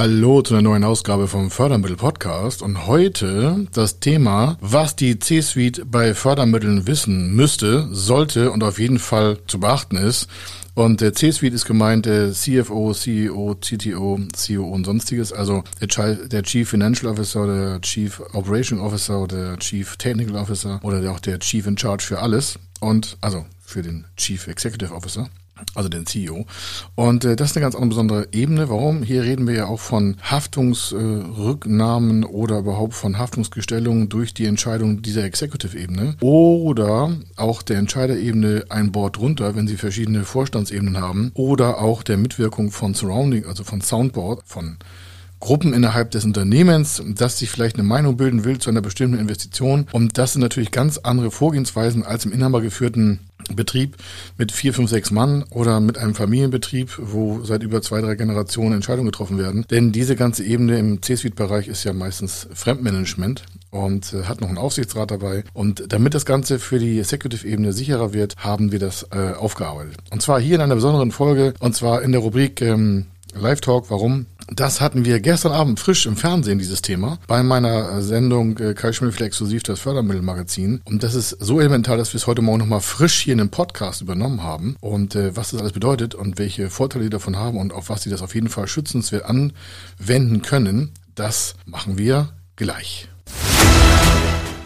Hallo zu einer neuen Ausgabe vom Fördermittel Podcast. Und heute das Thema, was die C-Suite bei Fördermitteln wissen müsste, sollte und auf jeden Fall zu beachten ist. Und der C-Suite ist gemeint der CFO, CEO, CTO, CEO und sonstiges, also der Chief Financial Officer, der Chief Operation Officer, der Chief Technical Officer oder auch der Chief in Charge für alles. Und also für den Chief Executive Officer also den CEO. Und äh, das ist eine ganz andere besondere Ebene. Warum? Hier reden wir ja auch von Haftungsrücknahmen äh, oder überhaupt von Haftungsgestellungen durch die Entscheidung dieser Executive-Ebene oder auch der Entscheiderebene ein Board runter, wenn Sie verschiedene Vorstandsebenen haben oder auch der Mitwirkung von Surrounding, also von Soundboard, von Gruppen innerhalb des Unternehmens, dass sich vielleicht eine Meinung bilden will zu einer bestimmten Investition. Und das sind natürlich ganz andere Vorgehensweisen als im inhabergeführten Betrieb mit vier, fünf, sechs Mann oder mit einem Familienbetrieb, wo seit über zwei, drei Generationen Entscheidungen getroffen werden. Denn diese ganze Ebene im C-Suite-Bereich ist ja meistens Fremdmanagement und äh, hat noch einen Aufsichtsrat dabei. Und damit das Ganze für die Executive-Ebene sicherer wird, haben wir das äh, aufgearbeitet. Und zwar hier in einer besonderen Folge, und zwar in der Rubrik ähm, Live Talk, warum? Das hatten wir gestern Abend frisch im Fernsehen, dieses Thema, bei meiner äh, Sendung äh, Kai Schmilfler exklusiv das Fördermittelmagazin. Und das ist so elementar, dass wir es heute Morgen nochmal frisch hier in dem Podcast übernommen haben. Und äh, was das alles bedeutet und welche Vorteile die davon haben und auf was sie das auf jeden Fall schützenswert anwenden können, das machen wir gleich.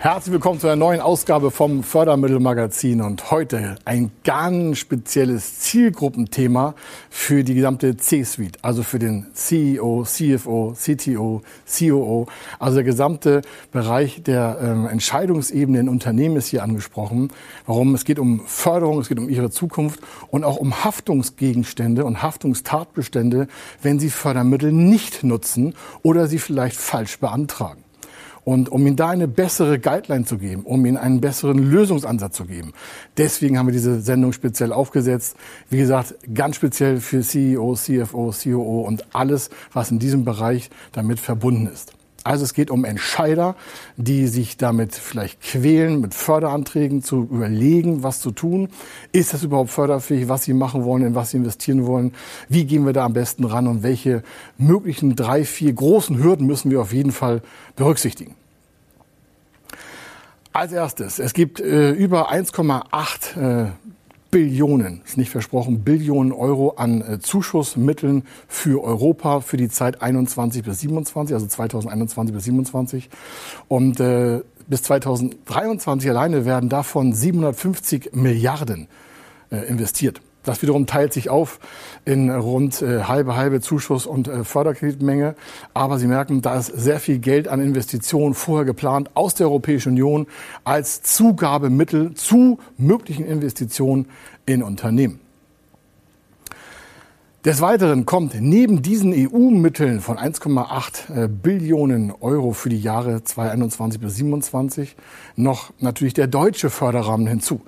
Herzlich willkommen zu einer neuen Ausgabe vom Fördermittelmagazin und heute ein ganz spezielles Zielgruppenthema für die gesamte C-Suite, also für den CEO, CFO, CTO, COO, also der gesamte Bereich der ähm, Entscheidungsebene in Unternehmen ist hier angesprochen. Warum? Es geht um Förderung, es geht um ihre Zukunft und auch um Haftungsgegenstände und Haftungstatbestände, wenn sie Fördermittel nicht nutzen oder sie vielleicht falsch beantragen. Und um ihnen da eine bessere Guideline zu geben, um ihnen einen besseren Lösungsansatz zu geben. Deswegen haben wir diese Sendung speziell aufgesetzt. Wie gesagt, ganz speziell für CEO, CFO, COO und alles, was in diesem Bereich damit verbunden ist. Also es geht um Entscheider, die sich damit vielleicht quälen, mit Förderanträgen zu überlegen, was zu tun. Ist das überhaupt förderfähig, was sie machen wollen, in was sie investieren wollen? Wie gehen wir da am besten ran und welche möglichen drei, vier großen Hürden müssen wir auf jeden Fall berücksichtigen? Als erstes, es gibt äh, über 1,8 äh, Billionen, ist nicht versprochen, Billionen Euro an äh, Zuschussmitteln für Europa für die Zeit 21 bis 27, also 2021 bis 27. Und äh, bis 2023 alleine werden davon 750 Milliarden äh, investiert. Das wiederum teilt sich auf in rund äh, halbe, halbe Zuschuss- und äh, Förderkreditmenge. Aber Sie merken, da ist sehr viel Geld an Investitionen vorher geplant aus der Europäischen Union als Zugabemittel zu möglichen Investitionen in Unternehmen. Des Weiteren kommt neben diesen EU-Mitteln von 1,8 äh, Billionen Euro für die Jahre 2021 bis 2027 noch natürlich der deutsche Förderrahmen hinzu.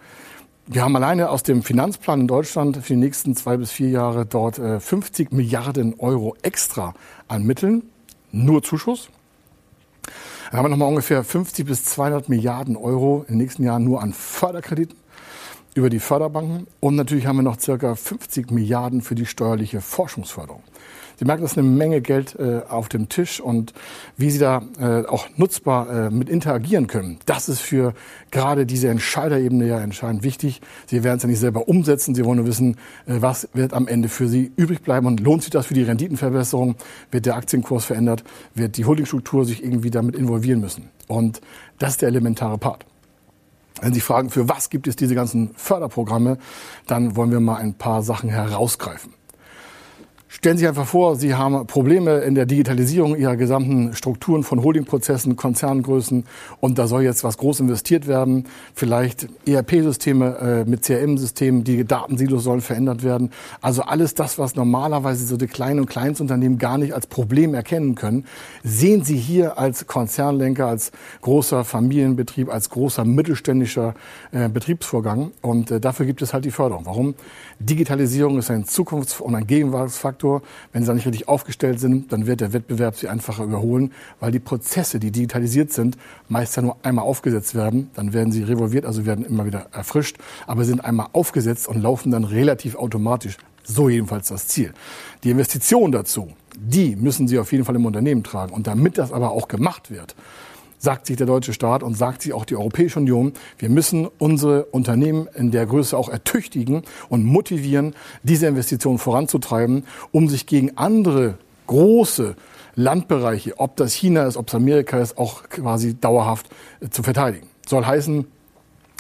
Wir haben alleine aus dem Finanzplan in Deutschland für die nächsten zwei bis vier Jahre dort 50 äh, Milliarden Euro extra an Mitteln, nur Zuschuss. Dann haben wir nochmal ungefähr 50 bis 200 Milliarden Euro in den nächsten Jahren nur an Förderkrediten über die Förderbanken. Und natürlich haben wir noch circa 50 Milliarden für die steuerliche Forschungsförderung. Sie merken, das ist eine Menge Geld äh, auf dem Tisch und wie Sie da äh, auch nutzbar äh, mit interagieren können, das ist für gerade diese Entscheiderebene ja entscheidend wichtig. Sie werden es ja nicht selber umsetzen, Sie wollen nur wissen, äh, was wird am Ende für Sie übrig bleiben und lohnt sich das für die Renditenverbesserung, wird der Aktienkurs verändert, wird die Holdingstruktur sich irgendwie damit involvieren müssen. Und das ist der elementare Part. Wenn Sie fragen, für was gibt es diese ganzen Förderprogramme, dann wollen wir mal ein paar Sachen herausgreifen. Stellen Sie sich einfach vor, Sie haben Probleme in der Digitalisierung Ihrer gesamten Strukturen von Holdingprozessen, Konzerngrößen und da soll jetzt was groß investiert werden. Vielleicht ERP-Systeme äh, mit CRM-Systemen, die Datensilos sollen verändert werden. Also alles das, was normalerweise so die kleinen und Kleinstunternehmen gar nicht als Problem erkennen können, sehen Sie hier als Konzernlenker, als großer Familienbetrieb, als großer mittelständischer äh, Betriebsvorgang. Und äh, dafür gibt es halt die Förderung. Warum? Digitalisierung ist ein Zukunfts- und ein Gegenwartsfaktor. Wenn sie da nicht richtig aufgestellt sind, dann wird der Wettbewerb sie einfacher überholen, weil die Prozesse, die digitalisiert sind, meist ja nur einmal aufgesetzt werden. Dann werden sie revolviert, also werden immer wieder erfrischt, aber sind einmal aufgesetzt und laufen dann relativ automatisch. So jedenfalls das Ziel. Die Investitionen dazu, die müssen Sie auf jeden Fall im Unternehmen tragen. Und damit das aber auch gemacht wird, sagt sich der deutsche Staat und sagt sich auch die Europäische Union, wir müssen unsere Unternehmen in der Größe auch ertüchtigen und motivieren, diese Investitionen voranzutreiben, um sich gegen andere große Landbereiche, ob das China ist, ob es Amerika ist, auch quasi dauerhaft äh, zu verteidigen. Soll heißen,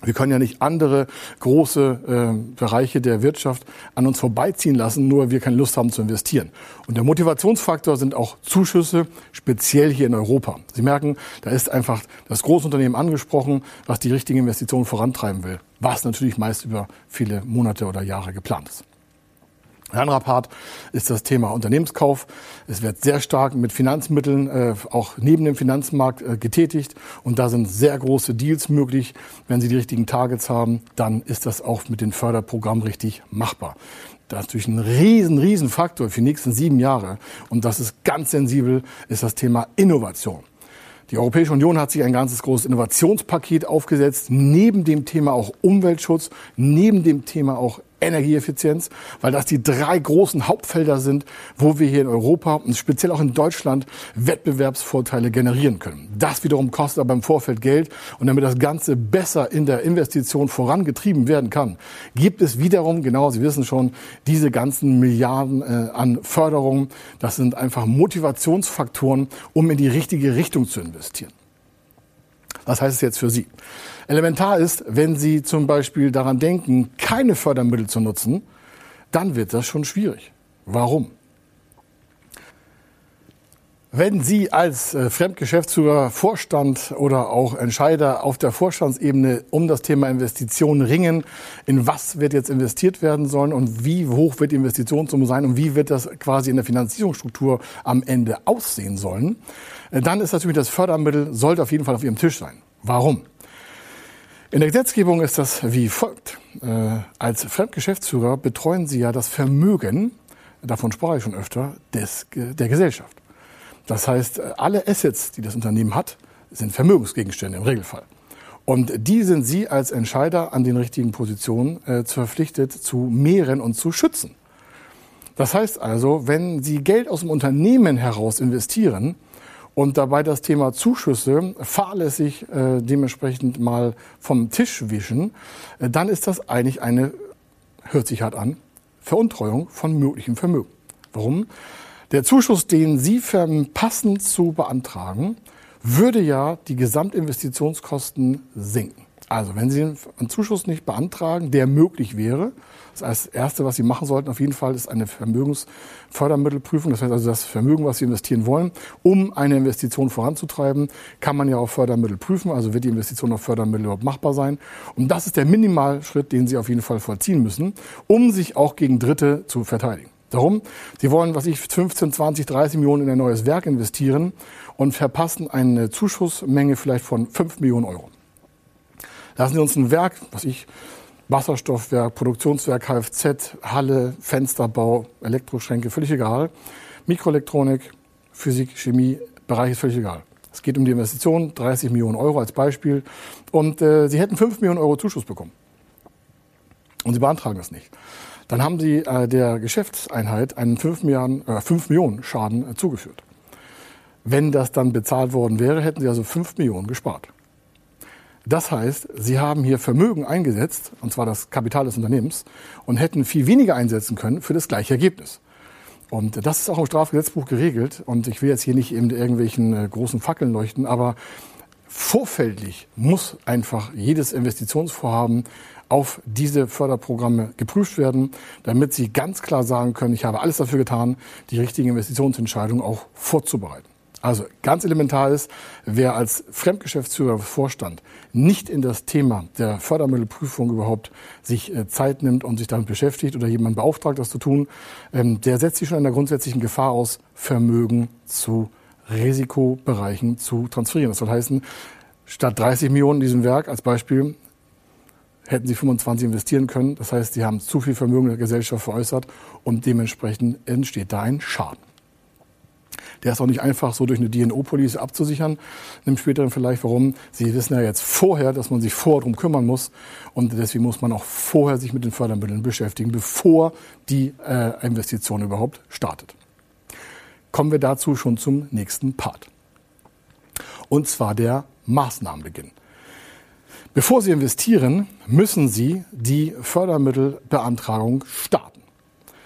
wir können ja nicht andere große äh, Bereiche der Wirtschaft an uns vorbeiziehen lassen, nur wir keine Lust haben zu investieren. Und der Motivationsfaktor sind auch Zuschüsse, speziell hier in Europa. Sie merken, da ist einfach das Großunternehmen angesprochen, was die richtigen Investitionen vorantreiben will, was natürlich meist über viele Monate oder Jahre geplant ist. Ein anderer Part ist das Thema Unternehmenskauf. Es wird sehr stark mit Finanzmitteln äh, auch neben dem Finanzmarkt äh, getätigt und da sind sehr große Deals möglich. Wenn Sie die richtigen Targets haben, dann ist das auch mit den Förderprogrammen richtig machbar. Das ist natürlich ein riesen, riesen Faktor für die nächsten sieben Jahre und das ist ganz sensibel, ist das Thema Innovation. Die Europäische Union hat sich ein ganzes großes Innovationspaket aufgesetzt, neben dem Thema auch Umweltschutz, neben dem Thema auch Energieeffizienz, weil das die drei großen Hauptfelder sind, wo wir hier in Europa und speziell auch in Deutschland Wettbewerbsvorteile generieren können. Das wiederum kostet aber im Vorfeld Geld und damit das Ganze besser in der Investition vorangetrieben werden kann, gibt es wiederum, genau, Sie wissen schon, diese ganzen Milliarden äh, an Förderungen. Das sind einfach Motivationsfaktoren, um in die richtige Richtung zu investieren. Was heißt es jetzt für Sie? Elementar ist, wenn Sie zum Beispiel daran denken, keine Fördermittel zu nutzen, dann wird das schon schwierig. Warum? Wenn Sie als äh, Fremdgeschäftsführer, Vorstand oder auch Entscheider auf der Vorstandsebene um das Thema Investitionen ringen, in was wird jetzt investiert werden sollen und wie hoch wird die Investitionssumme sein und wie wird das quasi in der Finanzierungsstruktur am Ende aussehen sollen, dann ist natürlich das Fördermittel, sollte auf jeden Fall auf Ihrem Tisch sein. Warum? In der Gesetzgebung ist das wie folgt. Äh, als Fremdgeschäftsführer betreuen Sie ja das Vermögen, davon sprach ich schon öfter, des, der Gesellschaft. Das heißt, alle Assets, die das Unternehmen hat, sind Vermögensgegenstände im Regelfall. Und die sind Sie als Entscheider an den richtigen Positionen äh, verpflichtet zu mehren und zu schützen. Das heißt also, wenn Sie Geld aus dem Unternehmen heraus investieren und dabei das Thema Zuschüsse fahrlässig äh, dementsprechend mal vom Tisch wischen, äh, dann ist das eigentlich eine, hört sich hart an, Veruntreuung von möglichem Vermögen. Warum? Der Zuschuss, den Sie verpassen zu beantragen, würde ja die Gesamtinvestitionskosten senken. Also, wenn Sie einen Zuschuss nicht beantragen, der möglich wäre, das Erste, was Sie machen sollten, auf jeden Fall, ist eine Vermögensfördermittelprüfung. Das heißt also, das Vermögen, was Sie investieren wollen, um eine Investition voranzutreiben, kann man ja auf Fördermittel prüfen. Also wird die Investition auf Fördermittel überhaupt machbar sein. Und das ist der Minimalschritt, den Sie auf jeden Fall vollziehen müssen, um sich auch gegen Dritte zu verteidigen. Darum, sie wollen, was ich, 15, 20, 30 Millionen in ein neues Werk investieren und verpassen eine Zuschussmenge vielleicht von 5 Millionen Euro. Lassen Sie uns ein Werk, was ich, Wasserstoffwerk, Produktionswerk, Kfz, Halle, Fensterbau, Elektroschränke, völlig egal. Mikroelektronik, Physik, Chemie, Bereich ist völlig egal. Es geht um die Investition, 30 Millionen Euro als Beispiel. Und äh, Sie hätten 5 Millionen Euro Zuschuss bekommen. Und Sie beantragen das nicht. Dann haben sie äh, der Geschäftseinheit einen 5 Millionen, äh, 5 Millionen Schaden äh, zugeführt. Wenn das dann bezahlt worden wäre, hätten sie also 5 Millionen gespart. Das heißt, sie haben hier Vermögen eingesetzt, und zwar das Kapital des Unternehmens, und hätten viel weniger einsetzen können für das gleiche Ergebnis. Und das ist auch im Strafgesetzbuch geregelt. Und ich will jetzt hier nicht in irgendwelchen äh, großen Fackeln leuchten, aber vorfältig muss einfach jedes Investitionsvorhaben auf diese Förderprogramme geprüft werden, damit Sie ganz klar sagen können, ich habe alles dafür getan, die richtigen Investitionsentscheidungen auch vorzubereiten. Also ganz elementar ist, wer als Fremdgeschäftsführer Vorstand nicht in das Thema der Fördermittelprüfung überhaupt sich äh, Zeit nimmt und sich damit beschäftigt oder jemand beauftragt, das zu tun, ähm, der setzt sich schon in der grundsätzlichen Gefahr aus, Vermögen zu Risikobereichen zu transferieren. Das soll heißen, statt 30 Millionen in diesem Werk als Beispiel hätten sie 25 investieren können. Das heißt, sie haben zu viel Vermögen der Gesellschaft veräußert und dementsprechend entsteht da ein Schaden. Der ist auch nicht einfach so durch eine DNO-Police abzusichern. Im späteren vielleicht, warum? Sie wissen ja jetzt vorher, dass man sich vorher darum kümmern muss. Und deswegen muss man auch vorher sich mit den Fördermitteln beschäftigen, bevor die äh, Investition überhaupt startet. Kommen wir dazu schon zum nächsten Part. Und zwar der Maßnahmenbeginn. Bevor Sie investieren, müssen Sie die Fördermittelbeantragung starten.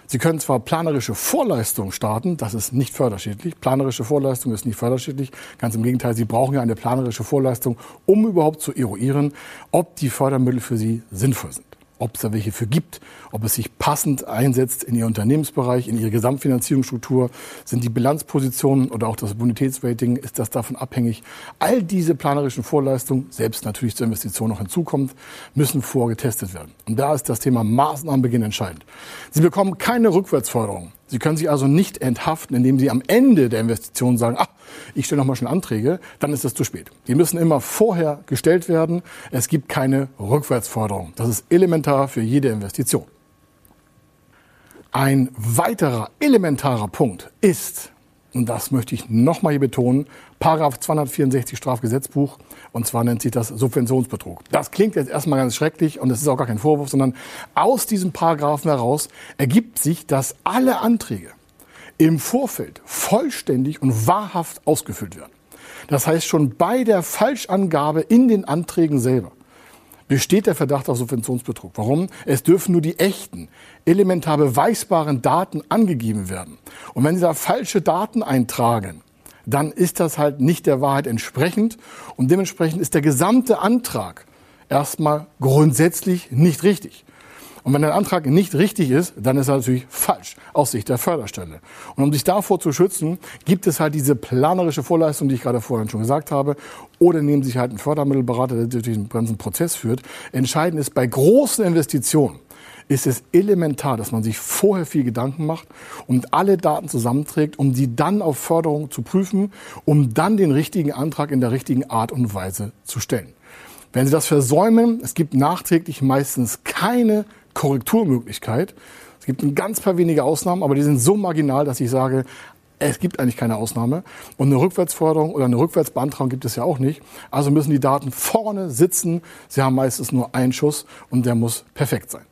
Sie können zwar planerische Vorleistung starten, das ist nicht förderschädlich. Planerische Vorleistung ist nicht förderschädlich. Ganz im Gegenteil, Sie brauchen ja eine planerische Vorleistung, um überhaupt zu eruieren, ob die Fördermittel für Sie sinnvoll sind ob es da welche für gibt, ob es sich passend einsetzt in Ihr Unternehmensbereich, in Ihre Gesamtfinanzierungsstruktur, sind die Bilanzpositionen oder auch das Bonitätsrating, ist das davon abhängig. All diese planerischen Vorleistungen, selbst natürlich zur Investition noch hinzukommt, müssen vorgetestet werden. Und da ist das Thema Maßnahmenbeginn entscheidend. Sie bekommen keine Rückwärtsförderung. Sie können sich also nicht enthaften, indem Sie am Ende der Investition sagen, ach, ich stelle noch mal schon Anträge, dann ist es zu spät. Die müssen immer vorher gestellt werden. Es gibt keine Rückwärtsforderung. Das ist elementar für jede Investition. Ein weiterer elementarer Punkt ist, und das möchte ich nochmal hier betonen, Paragraph 264 Strafgesetzbuch, und zwar nennt sich das Subventionsbetrug. Das klingt jetzt erstmal ganz schrecklich und es ist auch gar kein Vorwurf, sondern aus diesem Paragraphen heraus ergibt sich, dass alle Anträge im Vorfeld vollständig und wahrhaft ausgefüllt werden. Das heißt, schon bei der Falschangabe in den Anträgen selber besteht der Verdacht auf Subventionsbetrug. Warum? Es dürfen nur die echten, elementar beweisbaren Daten angegeben werden. Und wenn Sie da falsche Daten eintragen, dann ist das halt nicht der Wahrheit entsprechend und dementsprechend ist der gesamte Antrag erstmal grundsätzlich nicht richtig. Und wenn der Antrag nicht richtig ist, dann ist er natürlich falsch aus Sicht der Förderstelle. Und um sich davor zu schützen, gibt es halt diese planerische Vorleistung, die ich gerade vorhin schon gesagt habe. Oder nehmen sich halt einen Fördermittelberater, der durch den ganzen Prozess führt. Entscheidend ist bei großen Investitionen, ist es elementar, dass man sich vorher viel Gedanken macht und alle Daten zusammenträgt, um die dann auf Förderung zu prüfen, um dann den richtigen Antrag in der richtigen Art und Weise zu stellen. Wenn Sie das versäumen, es gibt nachträglich meistens keine Korrekturmöglichkeit. Es gibt ein ganz paar wenige Ausnahmen, aber die sind so marginal, dass ich sage, es gibt eigentlich keine Ausnahme. Und eine Rückwärtsforderung oder eine Rückwärtsbeantragung gibt es ja auch nicht. Also müssen die Daten vorne sitzen. Sie haben meistens nur einen Schuss und der muss perfekt sein.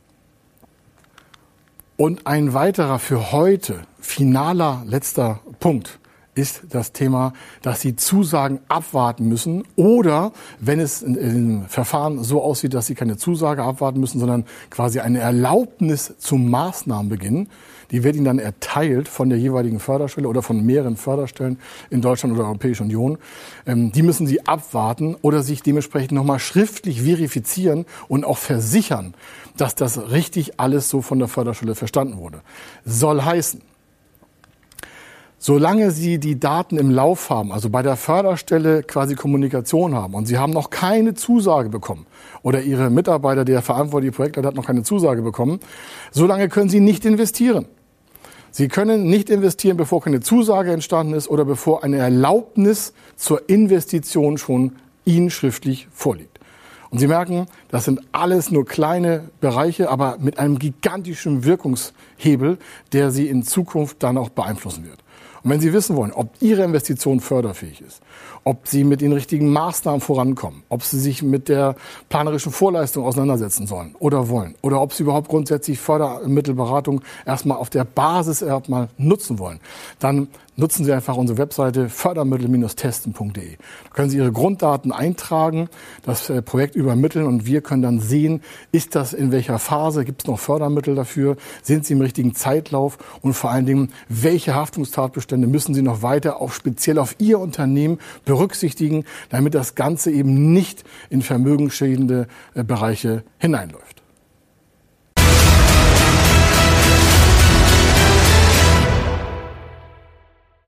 Und ein weiterer für heute finaler letzter Punkt ist das Thema, dass sie Zusagen abwarten müssen oder wenn es im Verfahren so aussieht, dass sie keine Zusage abwarten müssen, sondern quasi eine Erlaubnis zum Maßnahmenbeginn, die wird ihnen dann erteilt von der jeweiligen Förderstelle oder von mehreren Förderstellen in Deutschland oder der Europäischen Union. Ähm, die müssen sie abwarten oder sich dementsprechend nochmal schriftlich verifizieren und auch versichern, dass das richtig alles so von der Förderstelle verstanden wurde. Soll heißen, Solange Sie die Daten im Lauf haben, also bei der Förderstelle quasi Kommunikation haben und Sie haben noch keine Zusage bekommen oder Ihre Mitarbeiter, der verantwortliche Projektleiter hat noch keine Zusage bekommen, solange können Sie nicht investieren. Sie können nicht investieren, bevor keine Zusage entstanden ist oder bevor eine Erlaubnis zur Investition schon Ihnen schriftlich vorliegt. Und Sie merken, das sind alles nur kleine Bereiche, aber mit einem gigantischen Wirkungshebel, der Sie in Zukunft dann auch beeinflussen wird. Und wenn Sie wissen wollen, ob Ihre Investition förderfähig ist, ob Sie mit den richtigen Maßnahmen vorankommen, ob Sie sich mit der planerischen Vorleistung auseinandersetzen sollen oder wollen, oder ob Sie überhaupt grundsätzlich Fördermittelberatung erstmal auf der Basis erstmal nutzen wollen, dann nutzen Sie einfach unsere Webseite fördermittel-testen.de. Da können Sie Ihre Grunddaten eintragen, das äh, Projekt übermitteln und wir können dann sehen, ist das in welcher Phase, gibt es noch Fördermittel dafür, sind Sie im richtigen Zeitlauf und vor allen Dingen, welche Haftungstatbestände müssen Sie noch weiter auf speziell auf Ihr Unternehmen berücksichtigen, damit das Ganze eben nicht in vermögensschädigende äh, Bereiche hineinläuft.